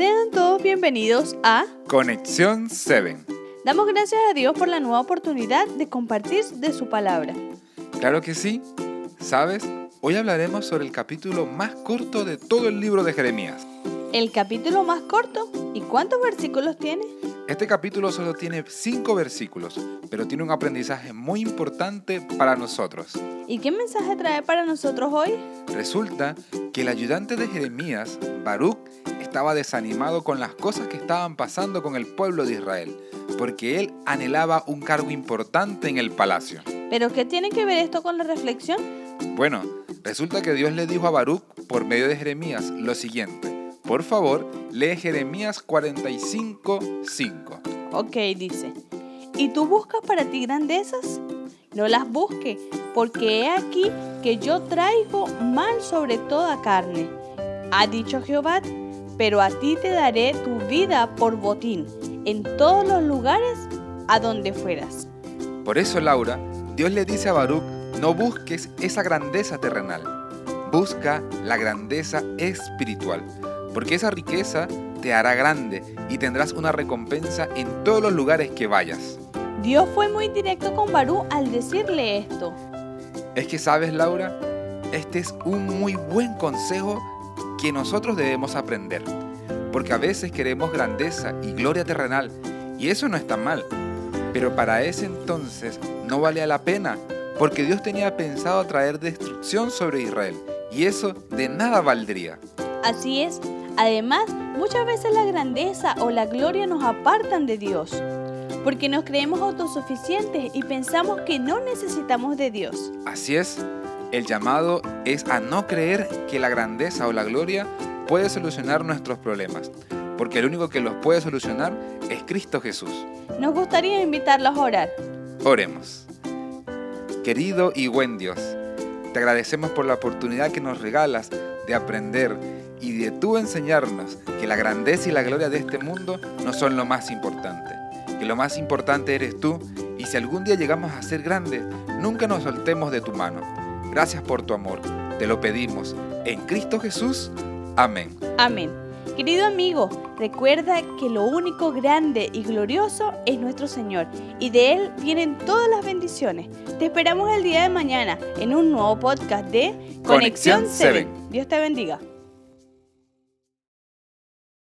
Sean todos bienvenidos a Conexión 7. Damos gracias a Dios por la nueva oportunidad de compartir de su palabra. Claro que sí. ¿Sabes? Hoy hablaremos sobre el capítulo más corto de todo el libro de Jeremías. ¿El capítulo más corto? ¿Y cuántos versículos tiene? Este capítulo solo tiene cinco versículos, pero tiene un aprendizaje muy importante para nosotros. ¿Y qué mensaje trae para nosotros hoy? Resulta que el ayudante de Jeremías, Baruch, estaba desanimado con las cosas que estaban pasando con el pueblo de Israel, porque él anhelaba un cargo importante en el palacio. ¿Pero qué tiene que ver esto con la reflexión? Bueno, resulta que Dios le dijo a Baruch por medio de Jeremías lo siguiente. Por favor, lee Jeremías 45:5. Ok, dice. ¿Y tú buscas para ti grandezas? No las busque, porque he aquí que yo traigo mal sobre toda carne. Ha dicho Jehová, pero a ti te daré tu vida por botín en todos los lugares a donde fueras. Por eso, Laura, Dios le dice a Baruch, no busques esa grandeza terrenal, busca la grandeza espiritual, porque esa riqueza te hará grande y tendrás una recompensa en todos los lugares que vayas. Dios fue muy directo con Barú al decirle esto. Es que sabes, Laura, este es un muy buen consejo que nosotros debemos aprender, porque a veces queremos grandeza y gloria terrenal, y eso no está mal, pero para ese entonces no valía la pena, porque Dios tenía pensado traer destrucción sobre Israel, y eso de nada valdría. Así es, además, muchas veces la grandeza o la gloria nos apartan de Dios, porque nos creemos autosuficientes y pensamos que no necesitamos de Dios. Así es, el llamado es a no creer que la grandeza o la gloria puede solucionar nuestros problemas, porque el único que los puede solucionar es Cristo Jesús. Nos gustaría invitarlos a orar. Oremos. Querido y buen Dios, te agradecemos por la oportunidad que nos regalas de aprender y de tú enseñarnos que la grandeza y la gloria de este mundo no son lo más importante, que lo más importante eres tú y si algún día llegamos a ser grandes, nunca nos soltemos de tu mano. Gracias por tu amor, te lo pedimos. En Cristo Jesús, amén. Amén. Querido amigo, recuerda que lo único grande y glorioso es nuestro Señor y de Él vienen todas las bendiciones. Te esperamos el día de mañana en un nuevo podcast de Conexión 7. Dios te bendiga.